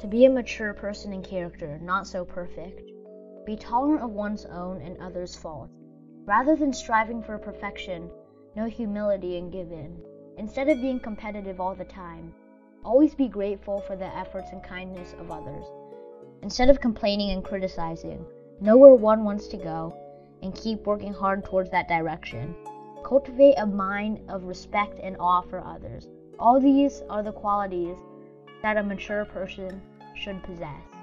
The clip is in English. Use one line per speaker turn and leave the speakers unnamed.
To be a mature person in character, not so perfect. Be tolerant of one's own and others' faults. Rather than striving for perfection, know humility and give in. Instead of being competitive all the time, always be grateful for the efforts and kindness of others. Instead of complaining and criticizing, know where one wants to go and keep working hard towards that direction. Cultivate a mind of respect and awe for others. All these are the qualities that a mature person should possess.